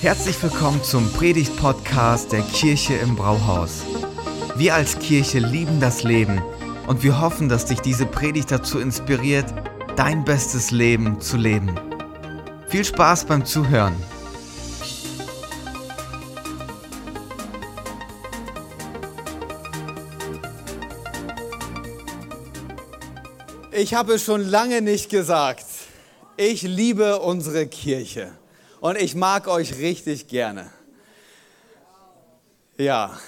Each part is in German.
Herzlich willkommen zum Predigt-Podcast der Kirche im Brauhaus. Wir als Kirche lieben das Leben und wir hoffen, dass dich diese Predigt dazu inspiriert, dein bestes Leben zu leben. Viel Spaß beim Zuhören. Ich habe schon lange nicht gesagt, ich liebe unsere Kirche und ich mag euch richtig gerne. Ja.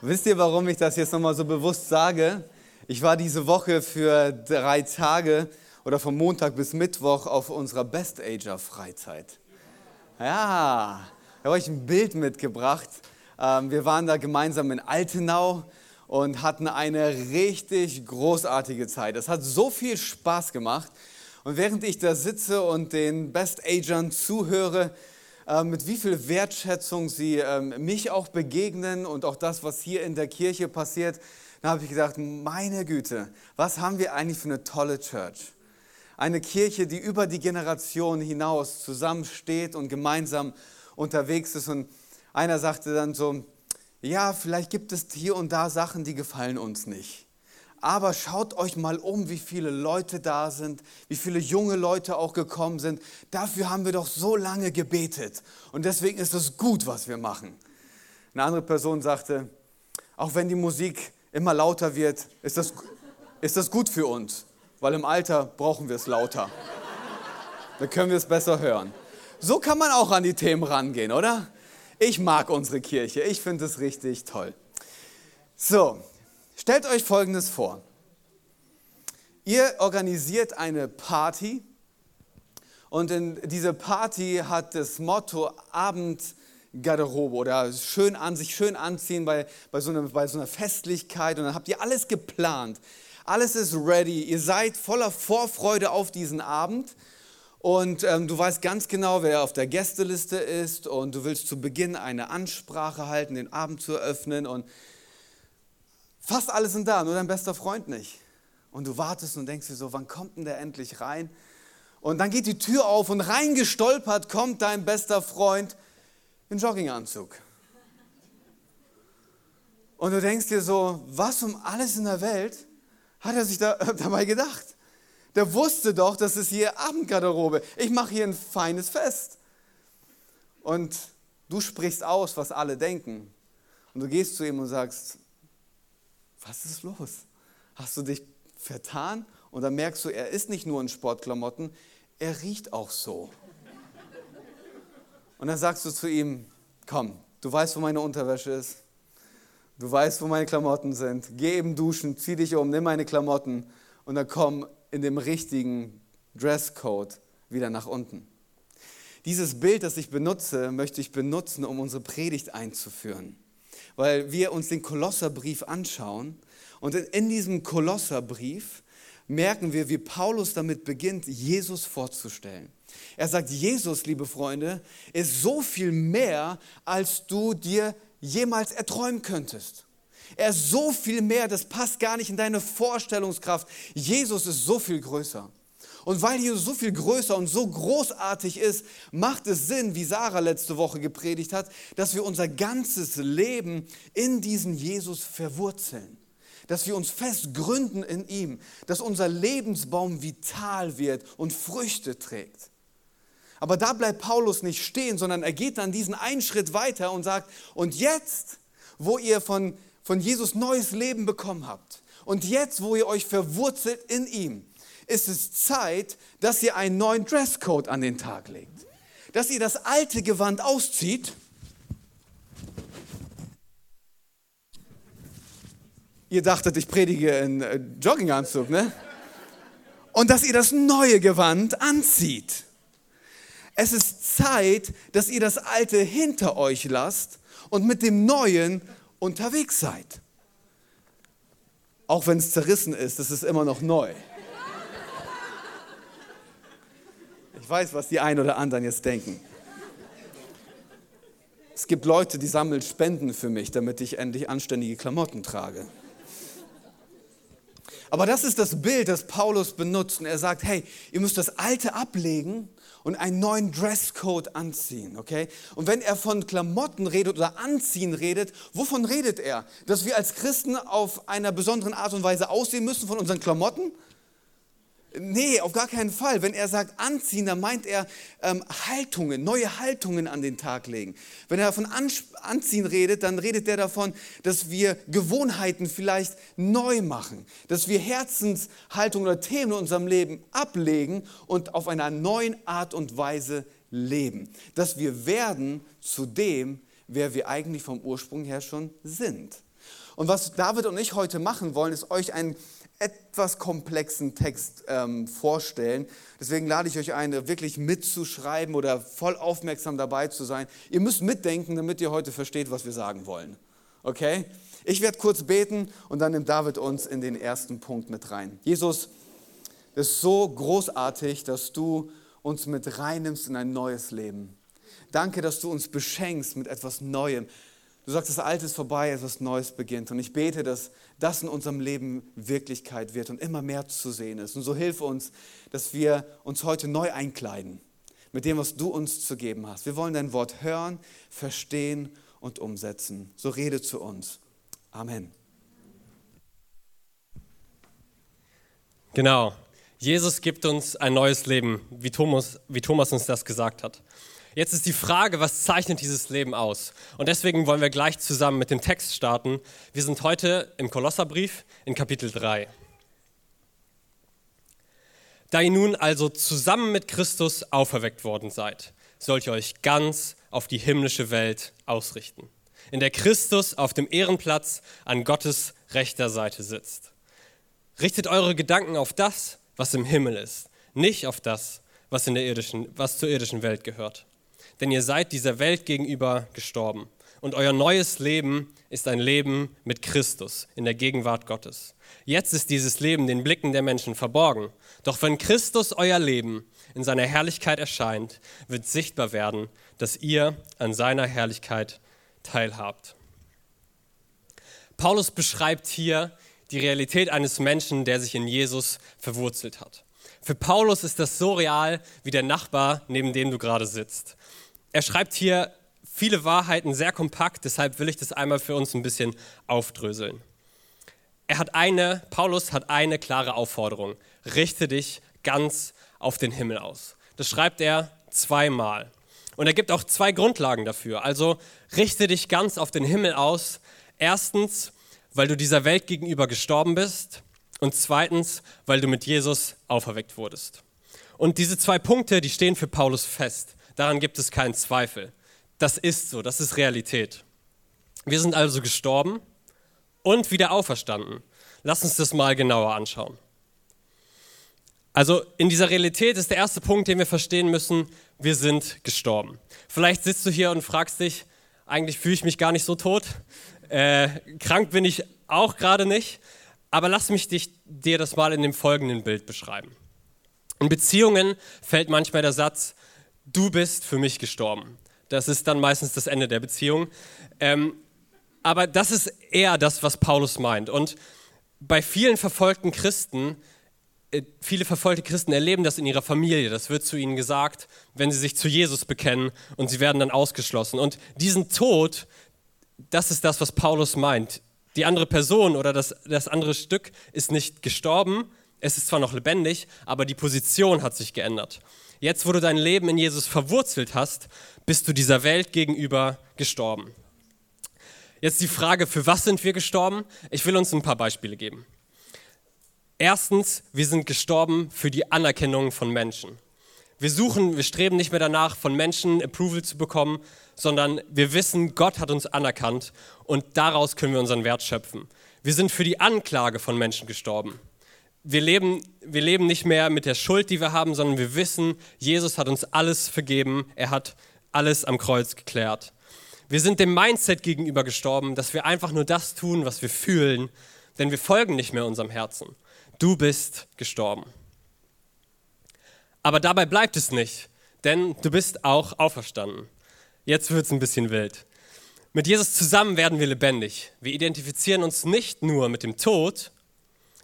Wisst ihr, warum ich das jetzt nochmal so bewusst sage? Ich war diese Woche für drei Tage oder vom Montag bis Mittwoch auf unserer Best Ager Freizeit. Ja, da habe ich ein Bild mitgebracht. Ähm, wir waren da gemeinsam in Altenau und hatten eine richtig großartige Zeit. Es hat so viel Spaß gemacht. Und während ich da sitze und den Best Agern zuhöre, äh, mit wie viel Wertschätzung sie ähm, mich auch begegnen und auch das, was hier in der Kirche passiert, da habe ich gedacht, meine Güte, was haben wir eigentlich für eine tolle Church? Eine Kirche, die über die Generation hinaus zusammensteht und gemeinsam unterwegs ist. Und einer sagte dann so, ja, vielleicht gibt es hier und da Sachen, die gefallen uns nicht. Aber schaut euch mal um, wie viele Leute da sind, wie viele junge Leute auch gekommen sind. Dafür haben wir doch so lange gebetet. Und deswegen ist es gut, was wir machen. Eine andere Person sagte, auch wenn die Musik immer lauter wird, ist das, ist das gut für uns, weil im Alter brauchen wir es lauter. Dann können wir es besser hören. So kann man auch an die Themen rangehen, oder? Ich mag unsere Kirche. Ich finde es richtig toll. So, Stellt euch Folgendes vor. Ihr organisiert eine Party und in diese Party hat das Motto Abendgarderobe oder schön an, sich schön anziehen bei, bei, so einer, bei so einer Festlichkeit und dann habt ihr alles geplant. Alles ist ready. Ihr seid voller Vorfreude auf diesen Abend und ähm, du weißt ganz genau, wer auf der Gästeliste ist und du willst zu Beginn eine Ansprache halten, den Abend zu eröffnen und Fast alle sind da, nur dein bester Freund nicht. Und du wartest und denkst dir so, wann kommt denn der endlich rein? Und dann geht die Tür auf und reingestolpert kommt dein bester Freund in Jogginganzug. Und du denkst dir so, was um alles in der Welt hat er sich da, dabei gedacht? Der wusste doch, das ist hier Abendgarderobe. Ich mache hier ein feines Fest. Und du sprichst aus, was alle denken. Und du gehst zu ihm und sagst, was ist los? Hast du dich vertan? Und dann merkst du, er ist nicht nur in Sportklamotten, er riecht auch so. Und dann sagst du zu ihm, komm, du weißt, wo meine Unterwäsche ist. Du weißt, wo meine Klamotten sind. Geh eben duschen, zieh dich um, nimm meine Klamotten und dann komm in dem richtigen Dresscode wieder nach unten. Dieses Bild, das ich benutze, möchte ich benutzen, um unsere Predigt einzuführen weil wir uns den Kolosserbrief anschauen und in diesem Kolosserbrief merken wir, wie Paulus damit beginnt, Jesus vorzustellen. Er sagt, Jesus, liebe Freunde, ist so viel mehr, als du dir jemals erträumen könntest. Er ist so viel mehr, das passt gar nicht in deine Vorstellungskraft. Jesus ist so viel größer. Und weil Jesus so viel größer und so großartig ist, macht es Sinn, wie Sarah letzte Woche gepredigt hat, dass wir unser ganzes Leben in diesen Jesus verwurzeln. Dass wir uns fest gründen in ihm, dass unser Lebensbaum vital wird und Früchte trägt. Aber da bleibt Paulus nicht stehen, sondern er geht dann diesen einen Schritt weiter und sagt, und jetzt, wo ihr von, von Jesus neues Leben bekommen habt, und jetzt, wo ihr euch verwurzelt in ihm, ist es Zeit, dass ihr einen neuen Dresscode an den Tag legt. Dass ihr das alte Gewand auszieht. Ihr dachtet, ich predige in äh, Jogginganzug, ne? Und dass ihr das neue Gewand anzieht. Es ist Zeit, dass ihr das alte hinter euch lasst und mit dem neuen unterwegs seid. Auch wenn es zerrissen ist, es ist immer noch neu. Weiß, was die einen oder anderen jetzt denken. Es gibt Leute, die sammeln Spenden für mich, damit ich endlich anständige Klamotten trage. Aber das ist das Bild, das Paulus benutzt. Und er sagt, hey, ihr müsst das Alte ablegen und einen neuen Dresscode anziehen, okay? Und wenn er von Klamotten redet oder Anziehen redet, wovon redet er? Dass wir als Christen auf einer besonderen Art und Weise aussehen müssen von unseren Klamotten? Nee, auf gar keinen Fall. Wenn er sagt anziehen, dann meint er ähm, Haltungen, neue Haltungen an den Tag legen. Wenn er von Anziehen redet, dann redet er davon, dass wir Gewohnheiten vielleicht neu machen, dass wir Herzenshaltungen oder Themen in unserem Leben ablegen und auf einer neuen Art und Weise leben. Dass wir werden zu dem, wer wir eigentlich vom Ursprung her schon sind. Und was David und ich heute machen wollen, ist euch ein etwas komplexen Text ähm, vorstellen. Deswegen lade ich euch ein, wirklich mitzuschreiben oder voll aufmerksam dabei zu sein. Ihr müsst mitdenken, damit ihr heute versteht, was wir sagen wollen. Okay? Ich werde kurz beten und dann nimmt David uns in den ersten Punkt mit rein. Jesus, es ist so großartig, dass du uns mit reinnimmst in ein neues Leben. Danke, dass du uns beschenkst mit etwas Neuem. Du sagst, das Alte ist vorbei, etwas Neues beginnt. Und ich bete, dass das in unserem Leben Wirklichkeit wird und immer mehr zu sehen ist. Und so hilf uns, dass wir uns heute neu einkleiden mit dem, was du uns zu geben hast. Wir wollen dein Wort hören, verstehen und umsetzen. So rede zu uns. Amen. Genau. Jesus gibt uns ein neues Leben, wie Thomas, wie Thomas uns das gesagt hat. Jetzt ist die Frage, was zeichnet dieses Leben aus? Und deswegen wollen wir gleich zusammen mit dem Text starten. Wir sind heute im Kolosserbrief in Kapitel 3. Da ihr nun also zusammen mit Christus auferweckt worden seid, sollt ihr euch ganz auf die himmlische Welt ausrichten, in der Christus auf dem Ehrenplatz an Gottes rechter Seite sitzt. Richtet eure Gedanken auf das, was im Himmel ist, nicht auf das, was, in der irdischen, was zur irdischen Welt gehört denn ihr seid dieser Welt gegenüber gestorben. Und euer neues Leben ist ein Leben mit Christus in der Gegenwart Gottes. Jetzt ist dieses Leben den Blicken der Menschen verborgen. Doch wenn Christus euer Leben in seiner Herrlichkeit erscheint, wird sichtbar werden, dass ihr an seiner Herrlichkeit teilhabt. Paulus beschreibt hier die Realität eines Menschen, der sich in Jesus verwurzelt hat. Für Paulus ist das so real wie der Nachbar, neben dem du gerade sitzt er schreibt hier viele Wahrheiten sehr kompakt, deshalb will ich das einmal für uns ein bisschen aufdröseln. Er hat eine, Paulus hat eine klare Aufforderung. Richte dich ganz auf den Himmel aus. Das schreibt er zweimal. Und er gibt auch zwei Grundlagen dafür. Also richte dich ganz auf den Himmel aus. Erstens, weil du dieser Welt gegenüber gestorben bist. Und zweitens, weil du mit Jesus auferweckt wurdest. Und diese zwei Punkte, die stehen für Paulus fest. Daran gibt es keinen Zweifel. Das ist so, das ist Realität. Wir sind also gestorben und wieder auferstanden. Lass uns das mal genauer anschauen. Also in dieser Realität ist der erste Punkt, den wir verstehen müssen, wir sind gestorben. Vielleicht sitzt du hier und fragst dich, eigentlich fühle ich mich gar nicht so tot. Äh, krank bin ich auch gerade nicht. Aber lass mich dich, dir das mal in dem folgenden Bild beschreiben. In Beziehungen fällt manchmal der Satz, du bist für mich gestorben. Das ist dann meistens das Ende der Beziehung. Ähm, aber das ist eher das, was Paulus meint. Und bei vielen verfolgten Christen, äh, viele verfolgte Christen erleben das in ihrer Familie. Das wird zu ihnen gesagt, wenn sie sich zu Jesus bekennen und sie werden dann ausgeschlossen. Und diesen Tod, das ist das, was Paulus meint. Die andere Person oder das, das andere Stück ist nicht gestorben, es ist zwar noch lebendig, aber die Position hat sich geändert. Jetzt, wo du dein Leben in Jesus verwurzelt hast, bist du dieser Welt gegenüber gestorben. Jetzt die Frage, für was sind wir gestorben? Ich will uns ein paar Beispiele geben. Erstens, wir sind gestorben für die Anerkennung von Menschen. Wir suchen, wir streben nicht mehr danach, von Menschen Approval zu bekommen, sondern wir wissen, Gott hat uns anerkannt und daraus können wir unseren Wert schöpfen. Wir sind für die Anklage von Menschen gestorben wir leben, wir leben nicht mehr mit der Schuld, die wir haben, sondern wir wissen, Jesus hat uns alles vergeben. Er hat alles am Kreuz geklärt. Wir sind dem Mindset gegenüber gestorben, dass wir einfach nur das tun, was wir fühlen, denn wir folgen nicht mehr unserem Herzen. Du bist gestorben. Aber dabei bleibt es nicht, denn du bist auch auferstanden. Jetzt wird es ein bisschen wild. Mit Jesus zusammen werden wir lebendig. Wir identifizieren uns nicht nur mit dem Tod,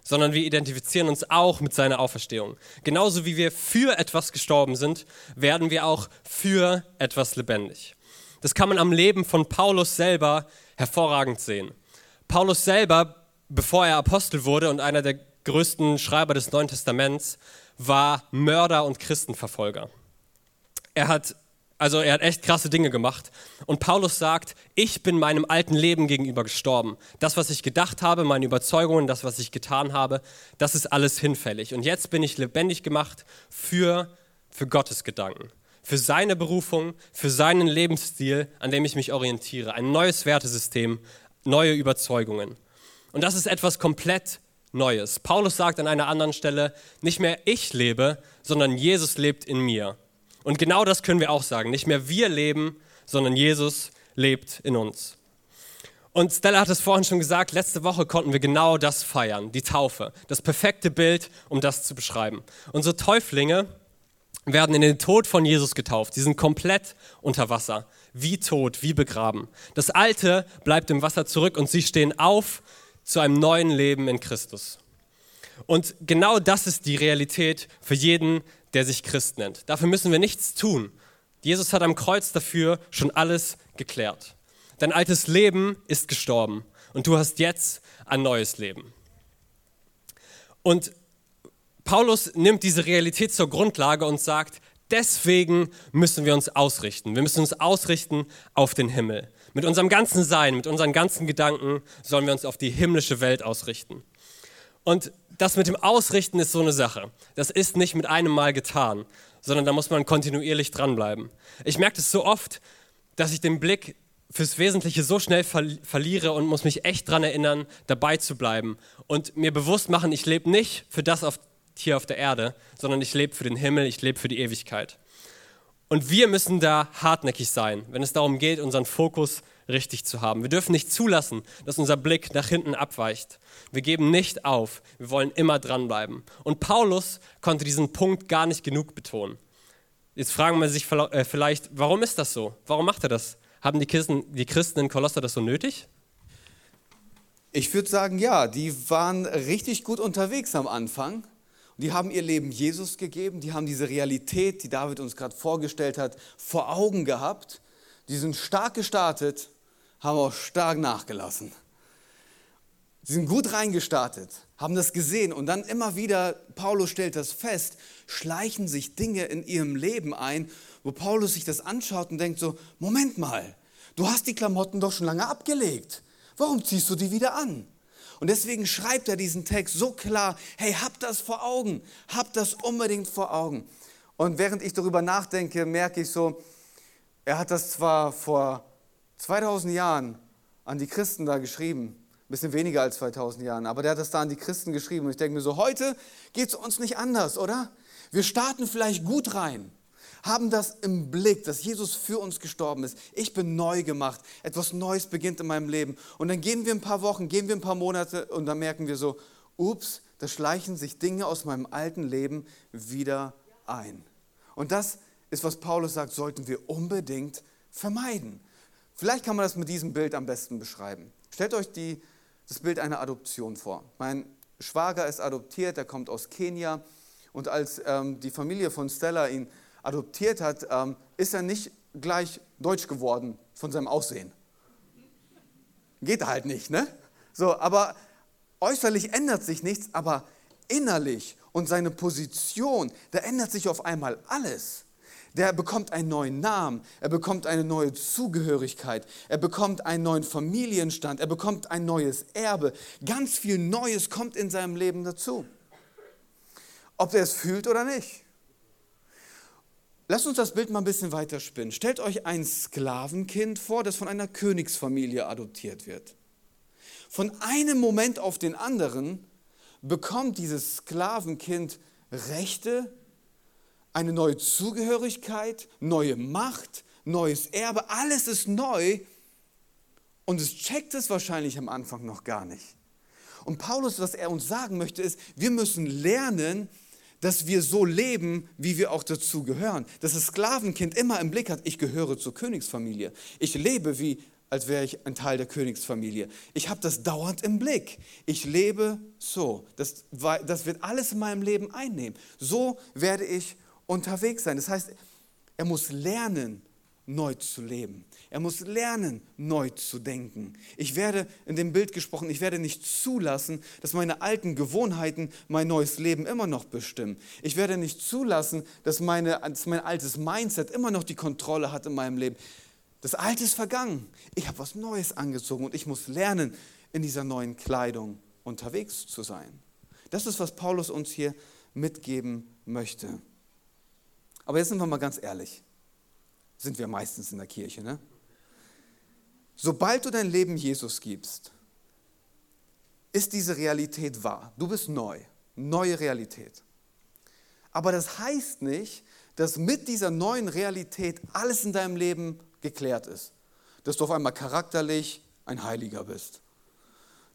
sondern wir identifizieren uns auch mit seiner Auferstehung. Genauso wie wir für etwas gestorben sind, werden wir auch für etwas lebendig. Das kann man am Leben von Paulus selber hervorragend sehen. Paulus selber, bevor er Apostel wurde und einer der größten Schreiber des Neuen Testaments, war Mörder und Christenverfolger. Er hat also er hat echt krasse Dinge gemacht. Und Paulus sagt, ich bin meinem alten Leben gegenüber gestorben. Das, was ich gedacht habe, meine Überzeugungen, das, was ich getan habe, das ist alles hinfällig. Und jetzt bin ich lebendig gemacht für, für Gottes Gedanken, für seine Berufung, für seinen Lebensstil, an dem ich mich orientiere. Ein neues Wertesystem, neue Überzeugungen. Und das ist etwas komplett Neues. Paulus sagt an einer anderen Stelle, nicht mehr ich lebe, sondern Jesus lebt in mir. Und genau das können wir auch sagen. Nicht mehr wir leben, sondern Jesus lebt in uns. Und Stella hat es vorhin schon gesagt, letzte Woche konnten wir genau das feiern, die Taufe. Das perfekte Bild, um das zu beschreiben. Unsere Täuflinge werden in den Tod von Jesus getauft. Sie sind komplett unter Wasser, wie tot, wie begraben. Das Alte bleibt im Wasser zurück und sie stehen auf zu einem neuen Leben in Christus. Und genau das ist die Realität für jeden, der sich Christ nennt. Dafür müssen wir nichts tun. Jesus hat am Kreuz dafür schon alles geklärt. Dein altes Leben ist gestorben und du hast jetzt ein neues Leben. Und Paulus nimmt diese Realität zur Grundlage und sagt, deswegen müssen wir uns ausrichten. Wir müssen uns ausrichten auf den Himmel. Mit unserem ganzen Sein, mit unseren ganzen Gedanken sollen wir uns auf die himmlische Welt ausrichten. Und das mit dem Ausrichten ist so eine Sache. Das ist nicht mit einem Mal getan, sondern da muss man kontinuierlich dranbleiben. Ich merke das so oft, dass ich den Blick fürs Wesentliche so schnell verliere und muss mich echt daran erinnern, dabei zu bleiben und mir bewusst machen, ich lebe nicht für das auf, hier auf der Erde, sondern ich lebe für den Himmel, ich lebe für die Ewigkeit. Und wir müssen da hartnäckig sein, wenn es darum geht, unseren Fokus richtig zu haben. Wir dürfen nicht zulassen, dass unser Blick nach hinten abweicht. Wir geben nicht auf. Wir wollen immer dranbleiben. Und Paulus konnte diesen Punkt gar nicht genug betonen. Jetzt fragen wir sich äh, vielleicht, warum ist das so? Warum macht er das? Haben die Christen, die Christen in Kolosser das so nötig? Ich würde sagen, ja, die waren richtig gut unterwegs am Anfang. Die haben ihr Leben Jesus gegeben, die haben diese Realität, die David uns gerade vorgestellt hat, vor Augen gehabt. Die sind stark gestartet, haben auch stark nachgelassen. Sie sind gut reingestartet, haben das gesehen und dann immer wieder, Paulus stellt das fest, schleichen sich Dinge in ihrem Leben ein, wo Paulus sich das anschaut und denkt so, Moment mal, du hast die Klamotten doch schon lange abgelegt. Warum ziehst du die wieder an? Und deswegen schreibt er diesen Text so klar, hey, hab das vor Augen, hab das unbedingt vor Augen. Und während ich darüber nachdenke, merke ich so, er hat das zwar vor 2000 Jahren an die Christen da geschrieben, ein bisschen weniger als 2000 Jahren, aber der hat das da an die Christen geschrieben. Und ich denke mir so, heute geht es uns nicht anders, oder? Wir starten vielleicht gut rein, haben das im Blick, dass Jesus für uns gestorben ist. Ich bin neu gemacht, etwas Neues beginnt in meinem Leben. Und dann gehen wir ein paar Wochen, gehen wir ein paar Monate und dann merken wir so, ups, da schleichen sich Dinge aus meinem alten Leben wieder ein. Und das ist, was Paulus sagt, sollten wir unbedingt vermeiden. Vielleicht kann man das mit diesem Bild am besten beschreiben. Stellt euch die, das Bild einer Adoption vor. Mein Schwager ist adoptiert, er kommt aus Kenia und als ähm, die Familie von Stella ihn adoptiert hat, ähm, ist er nicht gleich deutsch geworden von seinem Aussehen. Geht halt nicht, ne? So, aber äußerlich ändert sich nichts, aber innerlich und seine Position, da ändert sich auf einmal alles der bekommt einen neuen Namen, er bekommt eine neue Zugehörigkeit, er bekommt einen neuen Familienstand, er bekommt ein neues Erbe. Ganz viel Neues kommt in seinem Leben dazu. Ob er es fühlt oder nicht. Lasst uns das Bild mal ein bisschen weiter spinnen. Stellt euch ein Sklavenkind vor, das von einer Königsfamilie adoptiert wird. Von einem Moment auf den anderen bekommt dieses Sklavenkind Rechte, eine neue Zugehörigkeit, neue Macht, neues Erbe, alles ist neu und es checkt es wahrscheinlich am Anfang noch gar nicht. Und Paulus, was er uns sagen möchte, ist, wir müssen lernen, dass wir so leben, wie wir auch dazu gehören. Dass das Sklavenkind immer im Blick hat, ich gehöre zur Königsfamilie. Ich lebe wie als wäre ich ein Teil der Königsfamilie. Ich habe das dauernd im Blick. Ich lebe so. Das, das wird alles in meinem Leben einnehmen. So werde ich unterwegs sein. Das heißt, er muss lernen, neu zu leben. Er muss lernen, neu zu denken. Ich werde, in dem Bild gesprochen, ich werde nicht zulassen, dass meine alten Gewohnheiten mein neues Leben immer noch bestimmen. Ich werde nicht zulassen, dass, meine, dass mein altes Mindset immer noch die Kontrolle hat in meinem Leben. Das Alte ist vergangen. Ich habe was Neues angezogen und ich muss lernen, in dieser neuen Kleidung unterwegs zu sein. Das ist, was Paulus uns hier mitgeben möchte. Aber jetzt sind wir mal ganz ehrlich. Sind wir meistens in der Kirche, ne? Sobald du dein Leben Jesus gibst, ist diese Realität wahr. Du bist neu, neue Realität. Aber das heißt nicht, dass mit dieser neuen Realität alles in deinem Leben geklärt ist. Dass du auf einmal charakterlich ein Heiliger bist.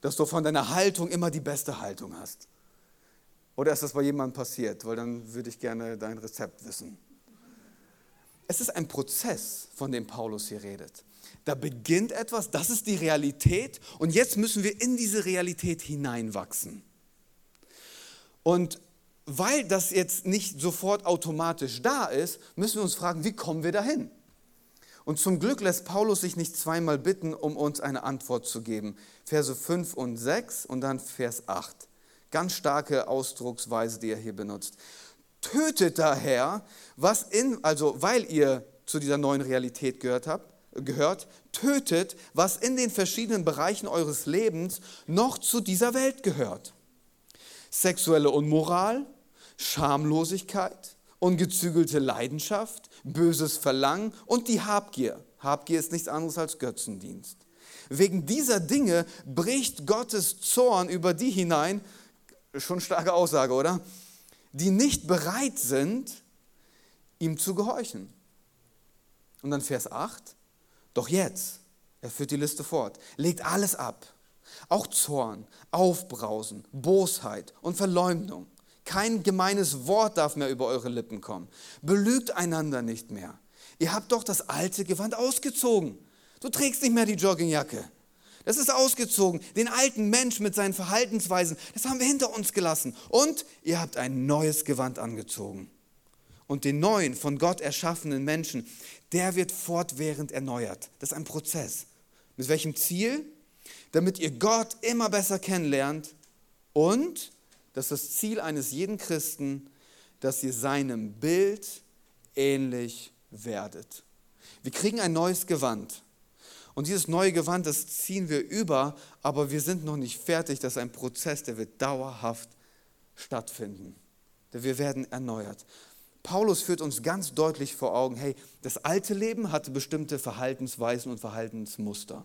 Dass du von deiner Haltung immer die beste Haltung hast. Oder ist das bei jemandem passiert? Weil dann würde ich gerne dein Rezept wissen. Es ist ein Prozess, von dem Paulus hier redet. Da beginnt etwas, das ist die Realität und jetzt müssen wir in diese Realität hineinwachsen. Und weil das jetzt nicht sofort automatisch da ist, müssen wir uns fragen, wie kommen wir dahin? Und zum Glück lässt Paulus sich nicht zweimal bitten, um uns eine Antwort zu geben. Verse 5 und 6 und dann Vers 8. Ganz starke Ausdrucksweise, die er hier benutzt. Tötet daher, was in, also weil ihr zu dieser neuen Realität gehört habt, gehört, tötet, was in den verschiedenen Bereichen eures Lebens noch zu dieser Welt gehört. Sexuelle Unmoral, Schamlosigkeit, ungezügelte Leidenschaft, böses Verlangen und die Habgier. Habgier ist nichts anderes als Götzendienst. Wegen dieser Dinge bricht Gottes Zorn über die hinein, schon starke Aussage, oder? Die nicht bereit sind, ihm zu gehorchen. Und dann Vers 8. Doch jetzt, er führt die Liste fort, legt alles ab. Auch Zorn, Aufbrausen, Bosheit und Verleumdung. Kein gemeines Wort darf mehr über eure Lippen kommen. Belügt einander nicht mehr. Ihr habt doch das alte Gewand ausgezogen. Du trägst nicht mehr die Joggingjacke. Das ist ausgezogen. Den alten Mensch mit seinen Verhaltensweisen, das haben wir hinter uns gelassen. Und ihr habt ein neues Gewand angezogen. Und den neuen, von Gott erschaffenen Menschen, der wird fortwährend erneuert. Das ist ein Prozess. Mit welchem Ziel? Damit ihr Gott immer besser kennenlernt und das ist das Ziel eines jeden Christen, dass ihr seinem Bild ähnlich werdet. Wir kriegen ein neues Gewand. Und dieses neue Gewand, das ziehen wir über, aber wir sind noch nicht fertig. Das ist ein Prozess, der wird dauerhaft stattfinden. Wir werden erneuert. Paulus führt uns ganz deutlich vor Augen, hey, das alte Leben hatte bestimmte Verhaltensweisen und Verhaltensmuster.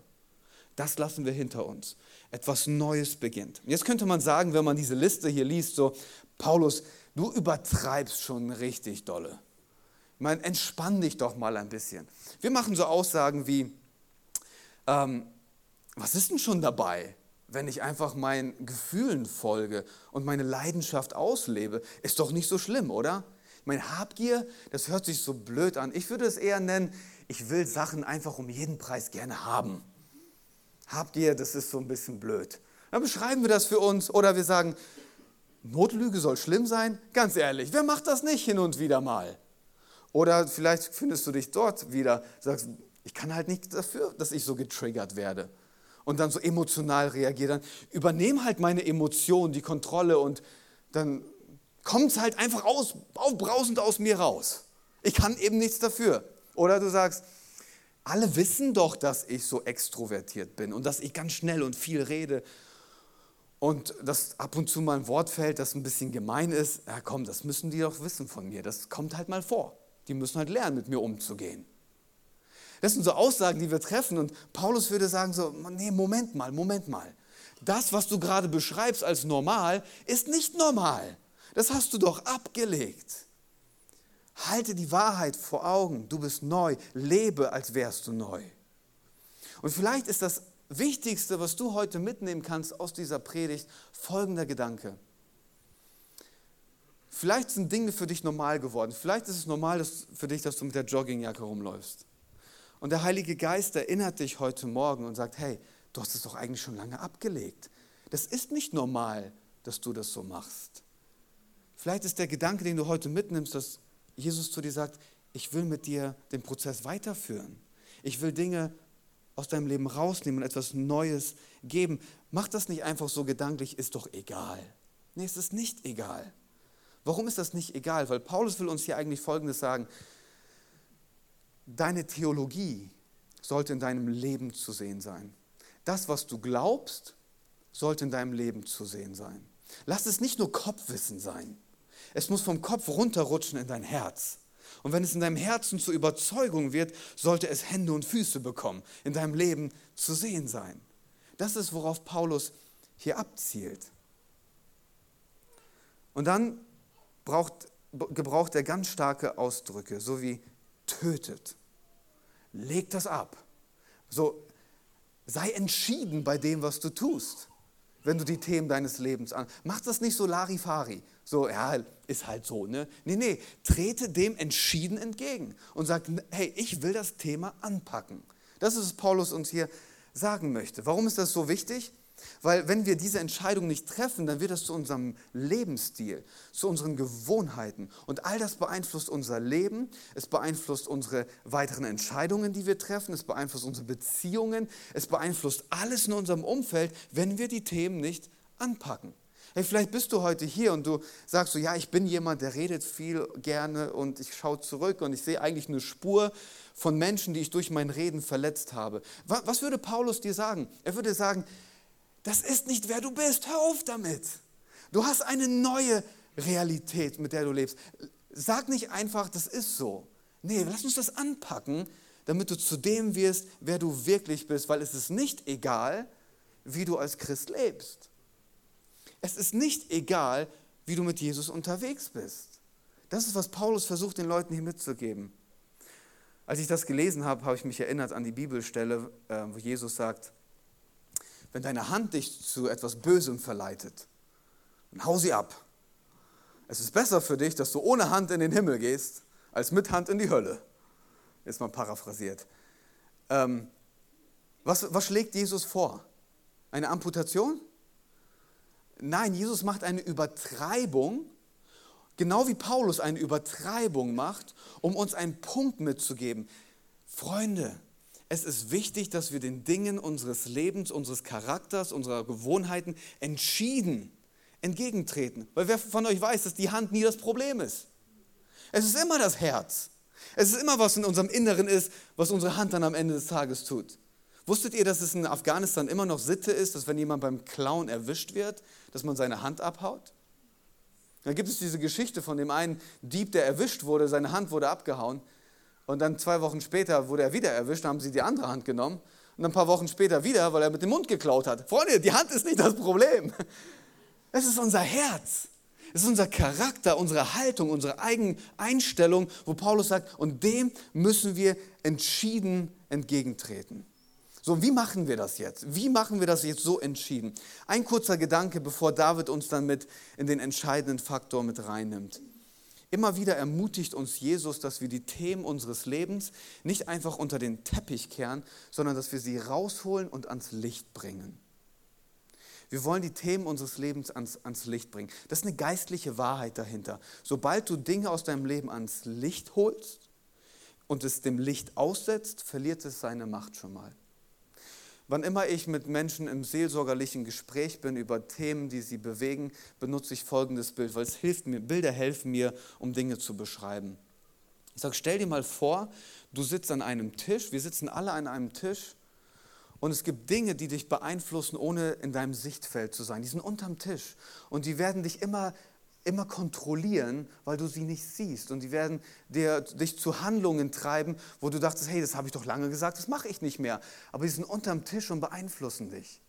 Das lassen wir hinter uns. Etwas Neues beginnt. Jetzt könnte man sagen, wenn man diese Liste hier liest, so, Paulus, du übertreibst schon richtig dolle. Ich meine, entspann dich doch mal ein bisschen. Wir machen so Aussagen wie, ähm, was ist denn schon dabei, wenn ich einfach meinen Gefühlen folge und meine Leidenschaft auslebe? Ist doch nicht so schlimm, oder? Mein Habgier, das hört sich so blöd an. Ich würde es eher nennen, ich will Sachen einfach um jeden Preis gerne haben. Habgier, das ist so ein bisschen blöd. Dann beschreiben wir das für uns oder wir sagen, Notlüge soll schlimm sein? Ganz ehrlich, wer macht das nicht hin und wieder mal? Oder vielleicht findest du dich dort wieder, sagst, ich kann halt nicht dafür, dass ich so getriggert werde. Und dann so emotional reagiere, dann übernehme halt meine Emotionen, die Kontrolle und dann kommt es halt einfach aus, aufbrausend aus mir raus. Ich kann eben nichts dafür. Oder du sagst, alle wissen doch, dass ich so extrovertiert bin und dass ich ganz schnell und viel rede und dass ab und zu mal ein Wort fällt, das ein bisschen gemein ist. Ja komm, das müssen die doch wissen von mir. Das kommt halt mal vor. Die müssen halt lernen, mit mir umzugehen. Das sind so Aussagen, die wir treffen und Paulus würde sagen so, nee, Moment mal, Moment mal. Das, was du gerade beschreibst als normal, ist nicht normal. Das hast du doch abgelegt. Halte die Wahrheit vor Augen. Du bist neu. Lebe, als wärst du neu. Und vielleicht ist das Wichtigste, was du heute mitnehmen kannst aus dieser Predigt, folgender Gedanke. Vielleicht sind Dinge für dich normal geworden. Vielleicht ist es normal für dich, dass du mit der Joggingjacke rumläufst. Und der Heilige Geist erinnert dich heute Morgen und sagt, hey, du hast es doch eigentlich schon lange abgelegt. Das ist nicht normal, dass du das so machst. Vielleicht ist der Gedanke, den du heute mitnimmst, dass Jesus zu dir sagt, ich will mit dir den Prozess weiterführen. Ich will Dinge aus deinem Leben rausnehmen und etwas Neues geben. Mach das nicht einfach so gedanklich, ist doch egal. Nee, es ist nicht egal. Warum ist das nicht egal? Weil Paulus will uns hier eigentlich Folgendes sagen. Deine Theologie sollte in deinem Leben zu sehen sein. Das, was du glaubst, sollte in deinem Leben zu sehen sein. Lass es nicht nur Kopfwissen sein. Es muss vom Kopf runterrutschen in dein Herz. Und wenn es in deinem Herzen zur Überzeugung wird, sollte es Hände und Füße bekommen, in deinem Leben zu sehen sein. Das ist, worauf Paulus hier abzielt. Und dann braucht, gebraucht er ganz starke Ausdrücke, so wie tötet. Leg das ab. So, sei entschieden bei dem, was du tust, wenn du die Themen deines Lebens an. Mach das nicht so Larifari. So, ja, ist halt so, ne? Nee, nee, trete dem entschieden entgegen und sag, hey, ich will das Thema anpacken. Das ist, was Paulus uns hier sagen möchte. Warum ist das so wichtig? Weil wenn wir diese Entscheidung nicht treffen, dann wird das zu unserem Lebensstil, zu unseren Gewohnheiten. Und all das beeinflusst unser Leben, es beeinflusst unsere weiteren Entscheidungen, die wir treffen, es beeinflusst unsere Beziehungen, es beeinflusst alles in unserem Umfeld, wenn wir die Themen nicht anpacken. Hey, vielleicht bist du heute hier und du sagst so, ja, ich bin jemand, der redet viel gerne und ich schaue zurück und ich sehe eigentlich eine Spur von Menschen, die ich durch mein Reden verletzt habe. Was würde Paulus dir sagen? Er würde sagen, das ist nicht wer du bist. Hör auf damit. Du hast eine neue Realität, mit der du lebst. Sag nicht einfach, das ist so. Nee, lass uns das anpacken, damit du zu dem wirst, wer du wirklich bist, weil es ist nicht egal, wie du als Christ lebst. Es ist nicht egal, wie du mit Jesus unterwegs bist. Das ist, was Paulus versucht, den Leuten hier mitzugeben. Als ich das gelesen habe, habe ich mich erinnert an die Bibelstelle, äh, wo Jesus sagt, wenn deine Hand dich zu etwas Bösem verleitet, dann hau sie ab. Es ist besser für dich, dass du ohne Hand in den Himmel gehst, als mit Hand in die Hölle. Ist mal paraphrasiert. Ähm, was, was schlägt Jesus vor? Eine Amputation? Nein, Jesus macht eine Übertreibung, genau wie Paulus eine Übertreibung macht, um uns einen Punkt mitzugeben. Freunde, es ist wichtig, dass wir den Dingen unseres Lebens, unseres Charakters, unserer Gewohnheiten entschieden entgegentreten. Weil wer von euch weiß, dass die Hand nie das Problem ist. Es ist immer das Herz. Es ist immer, was in unserem Inneren ist, was unsere Hand dann am Ende des Tages tut. Wusstet ihr, dass es in Afghanistan immer noch Sitte ist, dass wenn jemand beim Klauen erwischt wird, dass man seine Hand abhaut? Dann gibt es diese Geschichte von dem einen Dieb, der erwischt wurde, seine Hand wurde abgehauen. Und dann zwei Wochen später wurde er wieder erwischt, haben sie die andere Hand genommen. Und ein paar Wochen später wieder, weil er mit dem Mund geklaut hat. Freunde, die Hand ist nicht das Problem. Es ist unser Herz. Es ist unser Charakter, unsere Haltung, unsere eigene Einstellung, wo Paulus sagt, und dem müssen wir entschieden entgegentreten. So, wie machen wir das jetzt? Wie machen wir das jetzt so entschieden? Ein kurzer Gedanke, bevor David uns dann mit in den entscheidenden Faktor mit reinnimmt. Immer wieder ermutigt uns Jesus, dass wir die Themen unseres Lebens nicht einfach unter den Teppich kehren, sondern dass wir sie rausholen und ans Licht bringen. Wir wollen die Themen unseres Lebens ans, ans Licht bringen. Das ist eine geistliche Wahrheit dahinter. Sobald du Dinge aus deinem Leben ans Licht holst und es dem Licht aussetzt, verliert es seine Macht schon mal. Wann immer ich mit Menschen im seelsorgerlichen Gespräch bin über Themen, die sie bewegen, benutze ich folgendes Bild, weil es hilft mir, Bilder helfen mir, um Dinge zu beschreiben. Ich sage, stell dir mal vor, du sitzt an einem Tisch, wir sitzen alle an einem Tisch und es gibt Dinge, die dich beeinflussen, ohne in deinem Sichtfeld zu sein. Die sind unterm Tisch und die werden dich immer immer kontrollieren, weil du sie nicht siehst. Und die werden dir, dich zu Handlungen treiben, wo du dachtest, hey, das habe ich doch lange gesagt, das mache ich nicht mehr. Aber die sind unterm Tisch und beeinflussen dich.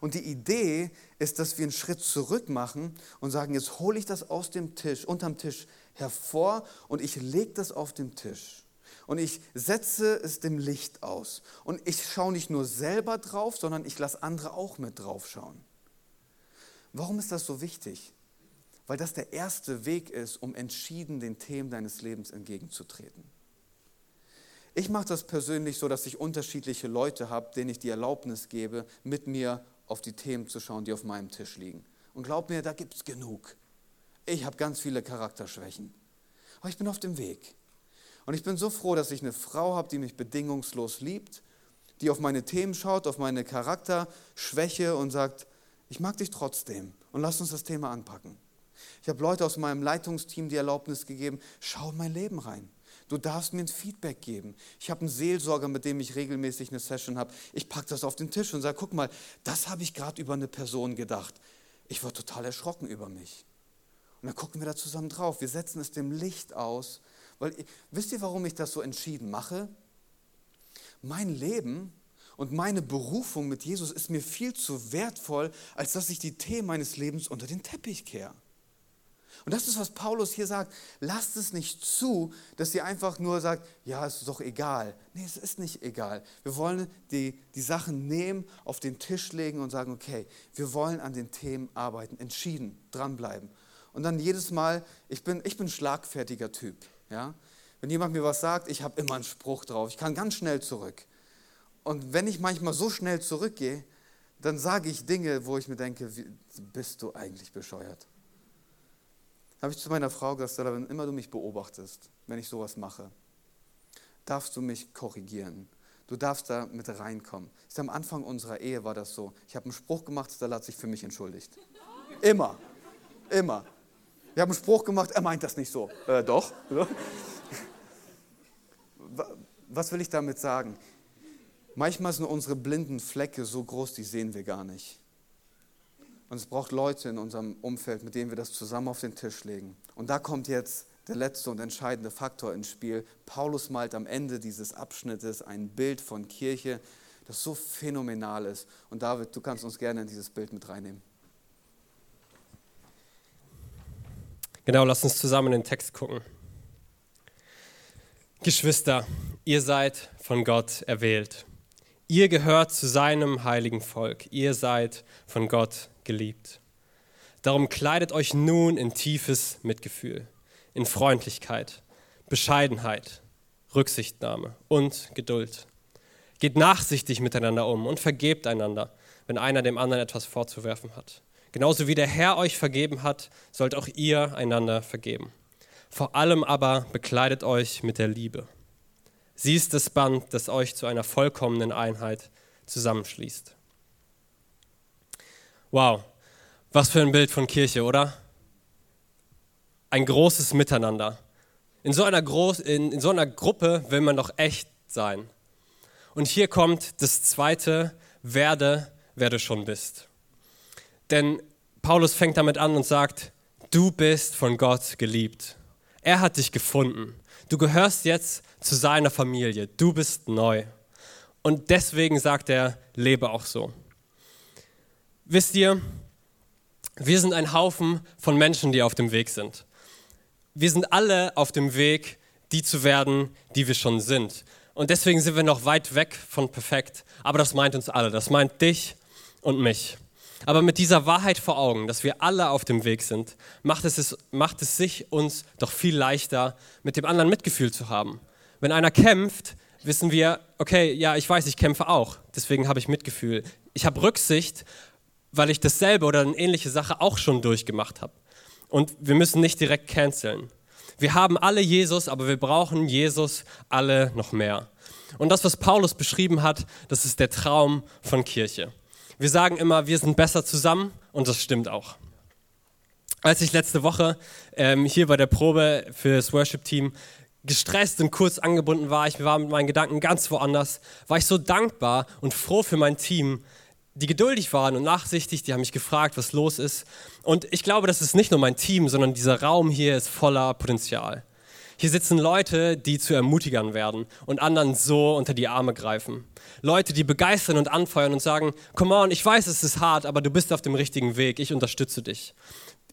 Und die Idee ist, dass wir einen Schritt zurück machen und sagen, jetzt hole ich das aus dem Tisch, unterm Tisch hervor und ich lege das auf den Tisch. Und ich setze es dem Licht aus. Und ich schaue nicht nur selber drauf, sondern ich lasse andere auch mit drauf schauen. Warum ist das so wichtig? Weil das der erste Weg ist, um entschieden den Themen deines Lebens entgegenzutreten. Ich mache das persönlich so, dass ich unterschiedliche Leute habe, denen ich die Erlaubnis gebe, mit mir auf die Themen zu schauen, die auf meinem Tisch liegen. Und glaub mir, da gibt es genug. Ich habe ganz viele Charakterschwächen. Aber ich bin auf dem Weg. Und ich bin so froh, dass ich eine Frau habe, die mich bedingungslos liebt, die auf meine Themen schaut, auf meine Charakterschwäche und sagt, ich mag dich trotzdem und lass uns das Thema anpacken. Ich habe Leute aus meinem Leitungsteam die Erlaubnis gegeben, schau in mein Leben rein. Du darfst mir ein Feedback geben. Ich habe einen Seelsorger, mit dem ich regelmäßig eine Session habe. Ich packe das auf den Tisch und sage, guck mal, das habe ich gerade über eine Person gedacht. Ich war total erschrocken über mich. Und dann gucken wir da zusammen drauf. Wir setzen es dem Licht aus. Weil, wisst ihr, warum ich das so entschieden mache? Mein Leben und meine Berufung mit Jesus ist mir viel zu wertvoll, als dass ich die Themen meines Lebens unter den Teppich kehre. Und das ist, was Paulus hier sagt. Lasst es nicht zu, dass ihr einfach nur sagt, ja, es ist doch egal. Nee, es ist nicht egal. Wir wollen die, die Sachen nehmen, auf den Tisch legen und sagen, okay, wir wollen an den Themen arbeiten, entschieden, dranbleiben. Und dann jedes Mal, ich bin, ich bin ein schlagfertiger Typ. Ja? Wenn jemand mir was sagt, ich habe immer einen Spruch drauf. Ich kann ganz schnell zurück. Und wenn ich manchmal so schnell zurückgehe, dann sage ich Dinge, wo ich mir denke, wie, bist du eigentlich bescheuert? Habe ich zu meiner Frau gesagt, wenn immer du mich beobachtest, wenn ich sowas mache, darfst du mich korrigieren. Du darfst da mit reinkommen. Ist am Anfang unserer Ehe war das so. Ich habe einen Spruch gemacht, Stella hat sich für mich entschuldigt. Immer. Immer. Wir haben einen Spruch gemacht, er meint das nicht so. Äh, doch. Was will ich damit sagen? Manchmal sind unsere blinden Flecke so groß, die sehen wir gar nicht. Und es braucht Leute in unserem Umfeld, mit denen wir das zusammen auf den Tisch legen. Und da kommt jetzt der letzte und entscheidende Faktor ins Spiel. Paulus malt am Ende dieses Abschnittes ein Bild von Kirche, das so phänomenal ist. Und David, du kannst uns gerne in dieses Bild mit reinnehmen. Genau, lass uns zusammen in den Text gucken. Geschwister, ihr seid von Gott erwählt. Ihr gehört zu seinem heiligen Volk. Ihr seid von Gott geliebt. Darum kleidet euch nun in tiefes Mitgefühl, in Freundlichkeit, Bescheidenheit, Rücksichtnahme und Geduld. Geht nachsichtig miteinander um und vergebt einander, wenn einer dem anderen etwas vorzuwerfen hat. Genauso wie der Herr euch vergeben hat, sollt auch ihr einander vergeben. Vor allem aber bekleidet euch mit der Liebe. Sie ist das Band, das euch zu einer vollkommenen Einheit zusammenschließt. Wow, was für ein Bild von Kirche, oder? Ein großes Miteinander. In so einer, Groß in, in so einer Gruppe will man doch echt sein. Und hier kommt das zweite, werde, wer du schon bist. Denn Paulus fängt damit an und sagt, du bist von Gott geliebt. Er hat dich gefunden. Du gehörst jetzt zu seiner Familie. Du bist neu. Und deswegen sagt er, lebe auch so. Wisst ihr, wir sind ein Haufen von Menschen, die auf dem Weg sind. Wir sind alle auf dem Weg, die zu werden, die wir schon sind. Und deswegen sind wir noch weit weg von perfekt. Aber das meint uns alle. Das meint dich und mich. Aber mit dieser Wahrheit vor Augen, dass wir alle auf dem Weg sind, macht es, macht es sich uns doch viel leichter, mit dem anderen Mitgefühl zu haben. Wenn einer kämpft, wissen wir, okay, ja, ich weiß, ich kämpfe auch. Deswegen habe ich Mitgefühl. Ich habe Rücksicht, weil ich dasselbe oder eine ähnliche Sache auch schon durchgemacht habe. Und wir müssen nicht direkt canceln. Wir haben alle Jesus, aber wir brauchen Jesus alle noch mehr. Und das, was Paulus beschrieben hat, das ist der Traum von Kirche. Wir sagen immer, wir sind besser zusammen und das stimmt auch. Als ich letzte Woche ähm, hier bei der Probe für das Worship-Team gestresst und kurz angebunden war, ich war mit meinen Gedanken ganz woanders, war ich so dankbar und froh für mein Team, die geduldig waren und nachsichtig, die haben mich gefragt, was los ist. Und ich glaube, das ist nicht nur mein Team, sondern dieser Raum hier ist voller Potenzial. Hier sitzen Leute, die zu Ermutigern werden und anderen so unter die Arme greifen. Leute, die begeistern und anfeuern und sagen, come on, ich weiß, es ist hart, aber du bist auf dem richtigen Weg, ich unterstütze dich.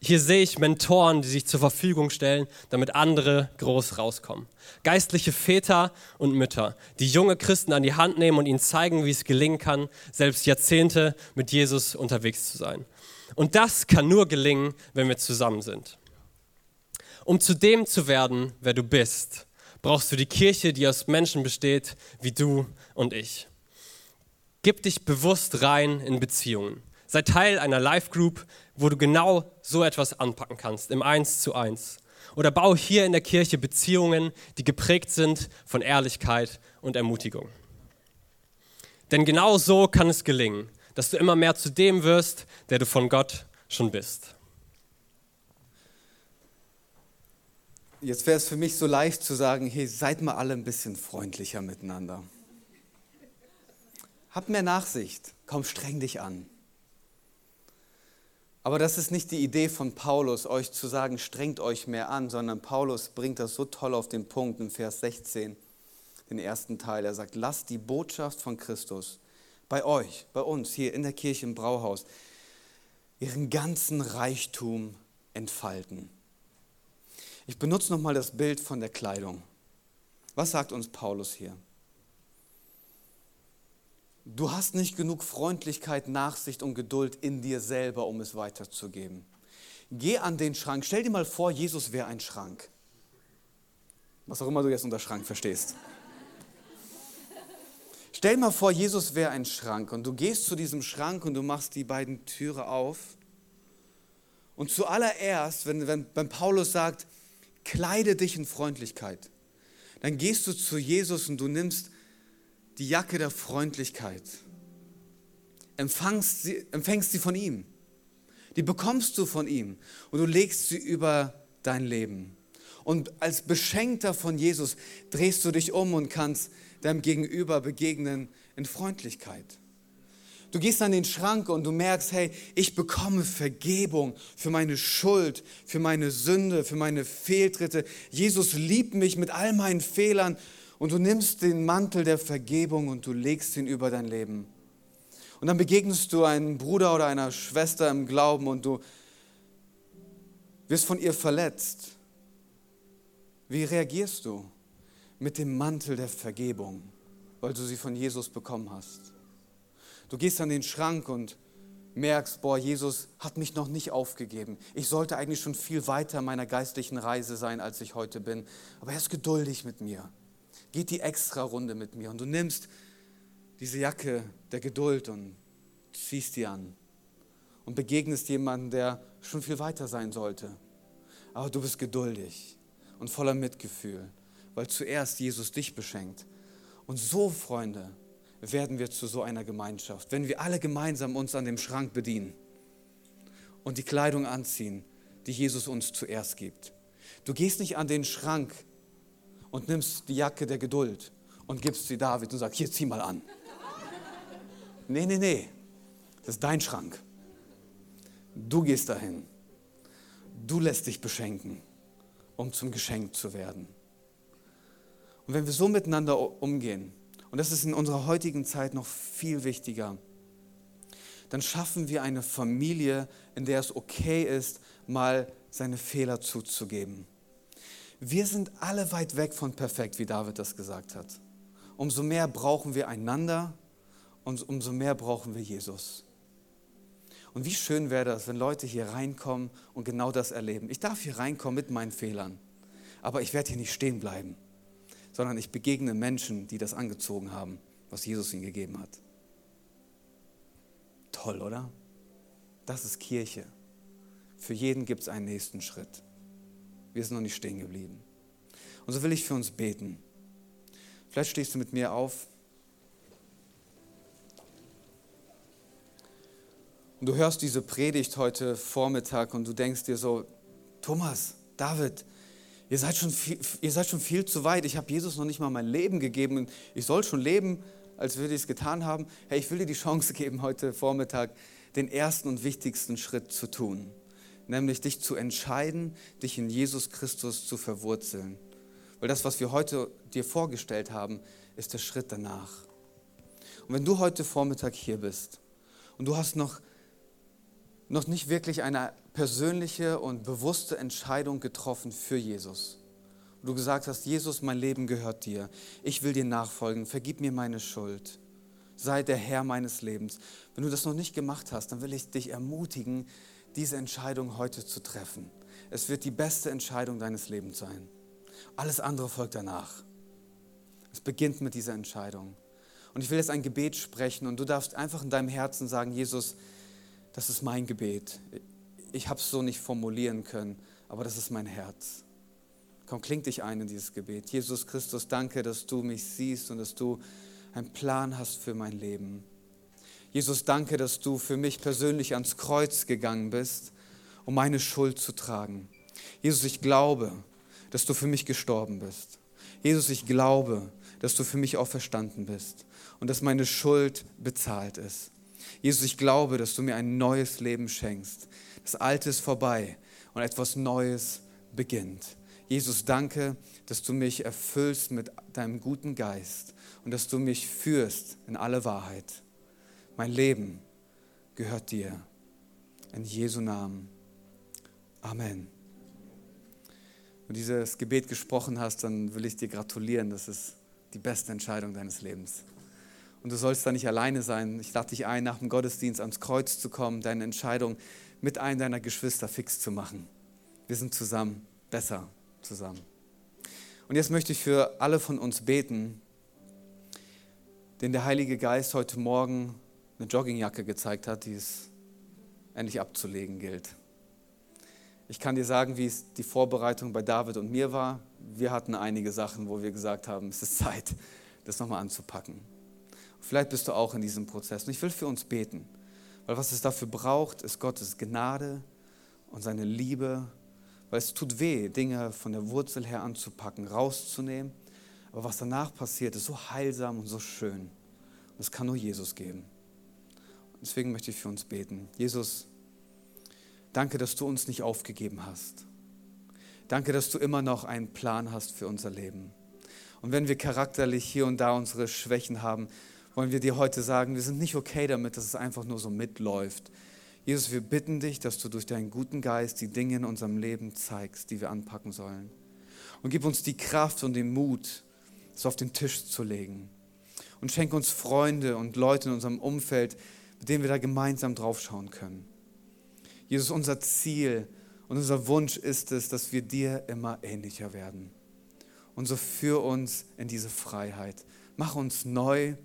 Hier sehe ich Mentoren, die sich zur Verfügung stellen, damit andere groß rauskommen. Geistliche Väter und Mütter, die junge Christen an die Hand nehmen und ihnen zeigen, wie es gelingen kann, selbst Jahrzehnte mit Jesus unterwegs zu sein. Und das kann nur gelingen, wenn wir zusammen sind. Um zu dem zu werden, wer du bist, brauchst du die Kirche, die aus Menschen besteht, wie du und ich. Gib dich bewusst rein in Beziehungen. Sei Teil einer Live-Group, wo du genau so etwas anpacken kannst, im Eins zu eins. Oder bau hier in der Kirche Beziehungen, die geprägt sind von Ehrlichkeit und Ermutigung. Denn genau so kann es gelingen, dass du immer mehr zu dem wirst, der du von Gott schon bist. Jetzt wäre es für mich so leicht zu sagen, hey, seid mal alle ein bisschen freundlicher miteinander. Hab mehr Nachsicht, komm streng dich an. Aber das ist nicht die Idee von Paulus, euch zu sagen, strengt euch mehr an, sondern Paulus bringt das so toll auf den Punkt in Vers 16, den ersten Teil. Er sagt, lasst die Botschaft von Christus bei euch, bei uns hier in der Kirche im Brauhaus, ihren ganzen Reichtum entfalten. Ich benutze nochmal das Bild von der Kleidung. Was sagt uns Paulus hier? Du hast nicht genug Freundlichkeit, Nachsicht und Geduld in dir selber, um es weiterzugeben. Geh an den Schrank. Stell dir mal vor, Jesus wäre ein Schrank. Was auch immer du jetzt unter Schrank verstehst. Stell dir mal vor, Jesus wäre ein Schrank und du gehst zu diesem Schrank und du machst die beiden Türe auf. Und zuallererst, wenn, wenn, wenn Paulus sagt, kleide dich in Freundlichkeit, dann gehst du zu Jesus und du nimmst die Jacke der Freundlichkeit. Empfangst sie, empfängst sie von ihm. Die bekommst du von ihm und du legst sie über dein Leben. Und als Beschenkter von Jesus drehst du dich um und kannst deinem Gegenüber begegnen in Freundlichkeit. Du gehst an den Schrank und du merkst, hey, ich bekomme Vergebung für meine Schuld, für meine Sünde, für meine Fehltritte. Jesus liebt mich mit all meinen Fehlern und du nimmst den Mantel der Vergebung und du legst ihn über dein Leben. Und dann begegnest du einem Bruder oder einer Schwester im Glauben und du wirst von ihr verletzt. Wie reagierst du? Mit dem Mantel der Vergebung, weil du sie von Jesus bekommen hast. Du gehst an den Schrank und merkst, boah, Jesus hat mich noch nicht aufgegeben. Ich sollte eigentlich schon viel weiter meiner geistlichen Reise sein, als ich heute bin. Aber er ist geduldig mit mir geht die extra Runde mit mir und du nimmst diese Jacke der Geduld und ziehst die an und begegnest jemandem, der schon viel weiter sein sollte. Aber du bist geduldig und voller Mitgefühl, weil zuerst Jesus dich beschenkt. Und so, Freunde, werden wir zu so einer Gemeinschaft, wenn wir alle gemeinsam uns an dem Schrank bedienen und die Kleidung anziehen, die Jesus uns zuerst gibt. Du gehst nicht an den Schrank und nimmst die Jacke der Geduld und gibst sie David und sagst, hier, zieh mal an. Nee, nee, nee, das ist dein Schrank. Du gehst dahin. Du lässt dich beschenken, um zum Geschenk zu werden. Und wenn wir so miteinander umgehen, und das ist in unserer heutigen Zeit noch viel wichtiger, dann schaffen wir eine Familie, in der es okay ist, mal seine Fehler zuzugeben. Wir sind alle weit weg von perfekt, wie David das gesagt hat. Umso mehr brauchen wir einander und umso mehr brauchen wir Jesus. Und wie schön wäre das, wenn Leute hier reinkommen und genau das erleben. Ich darf hier reinkommen mit meinen Fehlern, aber ich werde hier nicht stehen bleiben, sondern ich begegne Menschen, die das angezogen haben, was Jesus ihnen gegeben hat. Toll, oder? Das ist Kirche. Für jeden gibt es einen nächsten Schritt. Wir sind noch nicht stehen geblieben. Und so will ich für uns beten. Vielleicht stehst du mit mir auf. Und du hörst diese Predigt heute Vormittag und du denkst dir so, Thomas, David, ihr seid schon viel, ihr seid schon viel zu weit. Ich habe Jesus noch nicht mal mein Leben gegeben und ich soll schon leben, als würde ich es getan haben. Hey, ich will dir die Chance geben, heute Vormittag den ersten und wichtigsten Schritt zu tun nämlich dich zu entscheiden, dich in Jesus Christus zu verwurzeln. Weil das, was wir heute dir vorgestellt haben, ist der Schritt danach. Und wenn du heute Vormittag hier bist und du hast noch, noch nicht wirklich eine persönliche und bewusste Entscheidung getroffen für Jesus, du gesagt hast, Jesus, mein Leben gehört dir, ich will dir nachfolgen, vergib mir meine Schuld, sei der Herr meines Lebens. Wenn du das noch nicht gemacht hast, dann will ich dich ermutigen, diese Entscheidung heute zu treffen. Es wird die beste Entscheidung deines Lebens sein. Alles andere folgt danach. Es beginnt mit dieser Entscheidung. Und ich will jetzt ein Gebet sprechen und du darfst einfach in deinem Herzen sagen, Jesus, das ist mein Gebet. Ich habe es so nicht formulieren können, aber das ist mein Herz. Komm, kling dich ein in dieses Gebet. Jesus Christus, danke, dass du mich siehst und dass du einen Plan hast für mein Leben. Jesus, danke, dass du für mich persönlich ans Kreuz gegangen bist, um meine Schuld zu tragen. Jesus, ich glaube, dass du für mich gestorben bist. Jesus, ich glaube, dass du für mich auferstanden bist und dass meine Schuld bezahlt ist. Jesus, ich glaube, dass du mir ein neues Leben schenkst. Das Alte ist vorbei und etwas Neues beginnt. Jesus, danke, dass du mich erfüllst mit deinem guten Geist und dass du mich führst in alle Wahrheit. Mein Leben gehört dir. In Jesu Namen. Amen. Wenn du dieses Gebet gesprochen hast, dann will ich dir gratulieren. Das ist die beste Entscheidung deines Lebens. Und du sollst da nicht alleine sein. Ich lade dich ein, nach dem Gottesdienst ans Kreuz zu kommen, deine Entscheidung mit einem deiner Geschwister fix zu machen. Wir sind zusammen, besser zusammen. Und jetzt möchte ich für alle von uns beten, denen der Heilige Geist heute Morgen eine Joggingjacke gezeigt hat, die es endlich abzulegen gilt. Ich kann dir sagen, wie es die Vorbereitung bei David und mir war. Wir hatten einige Sachen, wo wir gesagt haben, es ist Zeit, das nochmal anzupacken. Vielleicht bist du auch in diesem Prozess. Und ich will für uns beten, weil was es dafür braucht, ist Gottes Gnade und seine Liebe, weil es tut weh, Dinge von der Wurzel her anzupacken, rauszunehmen. Aber was danach passiert, ist so heilsam und so schön. Und es kann nur Jesus geben. Und deswegen möchte ich für uns beten. Jesus, Danke, dass du uns nicht aufgegeben hast. Danke, dass du immer noch einen Plan hast für unser Leben. Und wenn wir charakterlich hier und da unsere Schwächen haben, wollen wir dir heute sagen, wir sind nicht okay damit, dass es einfach nur so mitläuft. Jesus, wir bitten dich, dass du durch deinen guten Geist die Dinge in unserem Leben zeigst, die wir anpacken sollen. Und gib uns die Kraft und den Mut, es auf den Tisch zu legen. Und schenk uns Freunde und Leute in unserem Umfeld, mit denen wir da gemeinsam draufschauen können. Jesus, unser Ziel und unser Wunsch ist es, dass wir dir immer ähnlicher werden. Und so führ uns in diese Freiheit. Mach uns neu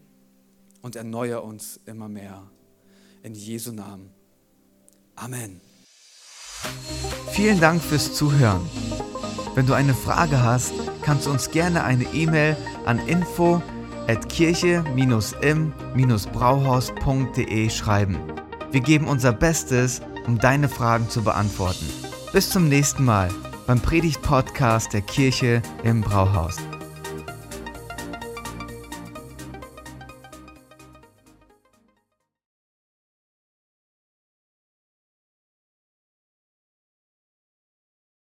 und erneuer uns immer mehr. In Jesu Namen. Amen. Vielen Dank fürs Zuhören. Wenn du eine Frage hast, kannst du uns gerne eine E-Mail an info at kirche-im-brauhaus.de schreiben. Wir geben unser Bestes, um deine Fragen zu beantworten. Bis zum nächsten Mal beim Predigt-Podcast der Kirche im Brauhaus.